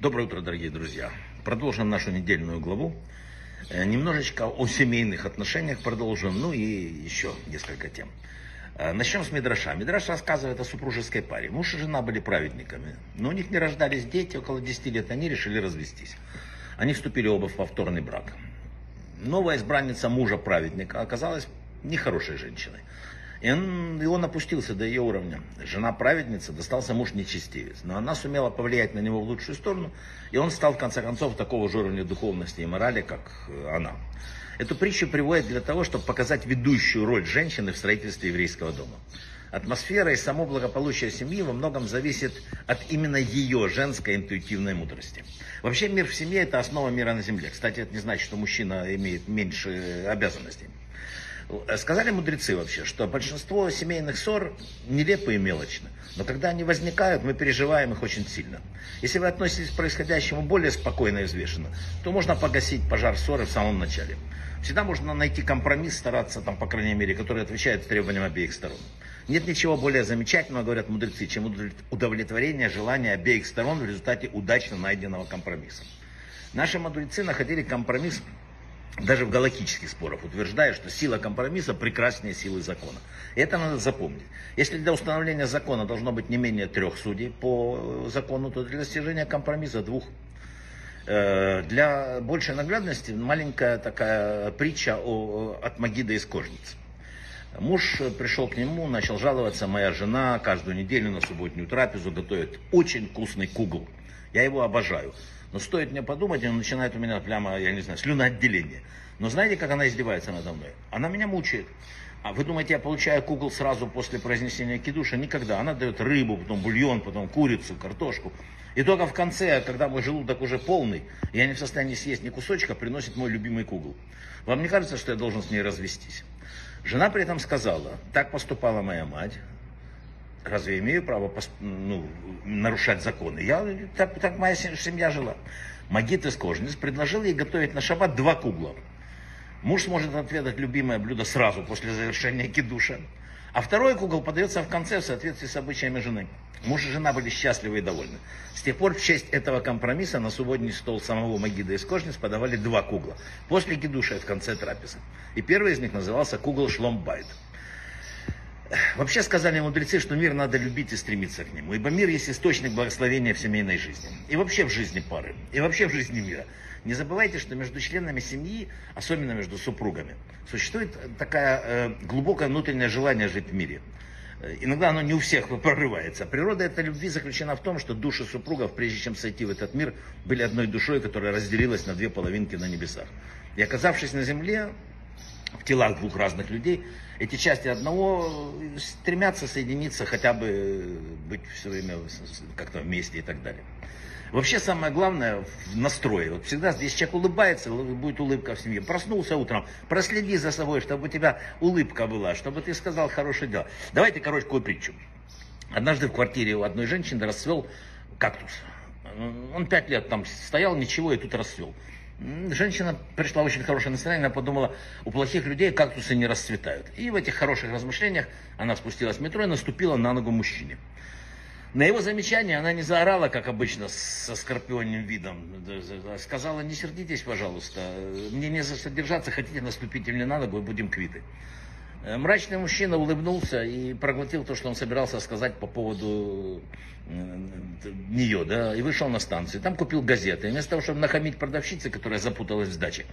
Доброе утро, дорогие друзья. Продолжим нашу недельную главу. Э, немножечко о семейных отношениях продолжим, ну и еще несколько тем. Э, Начнем с Мидраша. Мидраш рассказывает о супружеской паре. Муж и жена были праведниками, но у них не рождались дети, около 10 лет они решили развестись. Они вступили оба в повторный брак. Новая избранница мужа праведника оказалась нехорошей женщиной. И он, и он опустился до ее уровня. Жена праведница, достался муж нечестивец. Но она сумела повлиять на него в лучшую сторону, и он стал, в конце концов, такого же уровня духовности и морали, как э, она. Эту притчу приводят для того, чтобы показать ведущую роль женщины в строительстве еврейского дома. Атмосфера и само благополучие семьи во многом зависит от именно ее женской интуитивной мудрости. Вообще мир в семье – это основа мира на земле. Кстати, это не значит, что мужчина имеет меньше обязанностей. Сказали мудрецы вообще, что большинство семейных ссор нелепы и мелочны. Но когда они возникают, мы переживаем их очень сильно. Если вы относитесь к происходящему более спокойно и взвешенно, то можно погасить пожар ссоры в самом начале. Всегда можно найти компромисс, стараться, там, по крайней мере, который отвечает требованиям обеих сторон. Нет ничего более замечательного, говорят мудрецы, чем удовлетворение желания обеих сторон в результате удачно найденного компромисса. Наши мудрецы находили компромисс даже в галактических спорах утверждает, что сила компромисса прекраснее силы закона. Это надо запомнить. Если для установления закона должно быть не менее трех судей по закону, то для достижения компромисса двух. Э, для большей наглядности маленькая такая притча о, от Магида из Кожницы. Муж пришел к нему, начал жаловаться, моя жена каждую неделю на субботнюю трапезу готовит очень вкусный кугл. Я его обожаю. Но стоит мне подумать, он начинает у меня прямо, я не знаю, слюноотделение. Но знаете, как она издевается надо мной? Она меня мучает. А вы думаете, я получаю кугл сразу после произнесения кидуша? Никогда. Она дает рыбу, потом бульон, потом курицу, картошку. И только в конце, когда мой желудок уже полный, я не в состоянии съесть ни кусочка, приносит мой любимый кугл. Вам не кажется, что я должен с ней развестись? Жена при этом сказала, так поступала моя мать, разве имею право ну, нарушать законы? Я, так, так моя семья жила. Магит из Кожниц предложил ей готовить на шаббат два кугла. Муж сможет отведать любимое блюдо сразу после завершения кидуша. А второй кугол подается в конце в соответствии с обычаями жены. Муж и жена были счастливы и довольны. С тех пор в честь этого компромисса на субботний стол самого Магида из Кожниц подавали два кугла. После кидуша и в конце трапезы. И первый из них назывался кугол Шломбайт. Вообще сказали мудрецы, что мир надо любить и стремиться к нему, ибо мир есть источник благословения в семейной жизни, и вообще в жизни пары, и вообще в жизни мира. Не забывайте, что между членами семьи, особенно между супругами, существует такое э, глубокое внутреннее желание жить в мире. Э, иногда оно не у всех прорывается. Природа этой любви заключена в том, что души супругов, прежде чем сойти в этот мир, были одной душой, которая разделилась на две половинки на небесах. И оказавшись на земле, в телах двух разных людей, эти части одного стремятся соединиться, хотя бы быть все время как-то вместе и так далее. Вообще самое главное в настрое. Вот всегда здесь человек улыбается, будет улыбка в семье. Проснулся утром, проследи за собой, чтобы у тебя улыбка была, чтобы ты сказал хорошее дело. Давайте, короче, какую притчу. Однажды в квартире у одной женщины расцвел кактус. Он пять лет там стоял, ничего, и тут расцвел. Женщина пришла в очень хорошее настроение, она подумала, у плохих людей кактусы не расцветают. И в этих хороших размышлениях она спустилась в метро и наступила на ногу мужчине. На его замечание она не заорала, как обычно, со скорпионным видом. Сказала, не сердитесь, пожалуйста, мне не за хотите наступите мне на ногу и будем квиты. Э, мрачный мужчина улыбнулся и проглотил то, что он собирался сказать по поводу э, нее, да, и вышел на станцию. Там купил газеты. И вместо того, чтобы нахамить продавщице, которая запуталась в сдаче,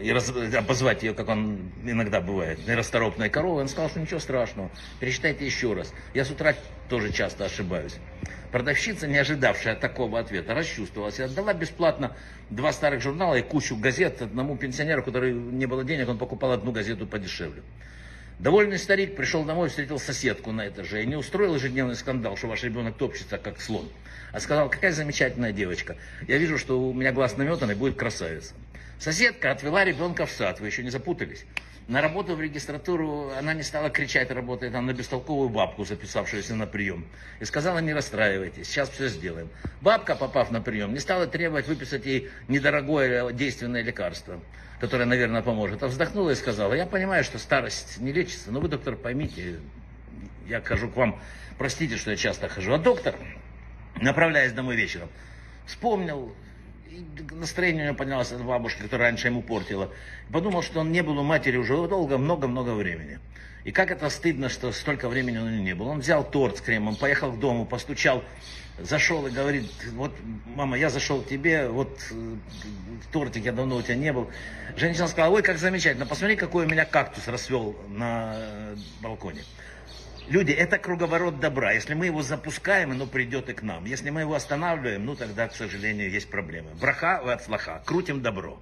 и раз, обозвать ее, как он иногда бывает, нерасторопной коровой, он сказал, что ничего страшного, перечитайте еще раз. Я с утра тоже часто ошибаюсь. Продавщица, не ожидавшая такого ответа, расчувствовалась и отдала бесплатно два старых журнала и кучу газет одному пенсионеру, который не было денег, он покупал одну газету подешевле. Довольный старик пришел домой, встретил соседку на этаже и не устроил ежедневный скандал, что ваш ребенок топчется, как слон, а сказал, какая замечательная девочка. Я вижу, что у меня глаз наметанный, будет красавица. Соседка отвела ребенка в сад, вы еще не запутались. На работу в регистратуру она не стала кричать, работает там на бестолковую бабку, записавшуюся на прием. И сказала, не расстраивайтесь, сейчас все сделаем. Бабка, попав на прием, не стала требовать выписать ей недорогое действенное лекарство, которое, наверное, поможет. А вздохнула и сказала, я понимаю, что старость не лечится, но вы, доктор, поймите, я хожу к вам, простите, что я часто хожу, а доктор, направляясь домой вечером, вспомнил, настроение у него поднялось от бабушки, которая раньше ему портила. Подумал, что он не был у матери уже долго, много-много времени. И как это стыдно, что столько времени него не было. Он взял торт с кремом, поехал к дому, постучал, зашел и говорит, вот, мама, я зашел к тебе, вот э, тортик я давно у тебя не был. Женщина сказала, ой, как замечательно, посмотри, какой у меня кактус расцвел на э, балконе. Люди, это круговорот добра. Если мы его запускаем, оно придет и к нам. Если мы его останавливаем, ну тогда, к сожалению, есть проблемы. Браха от слаха. Крутим добро.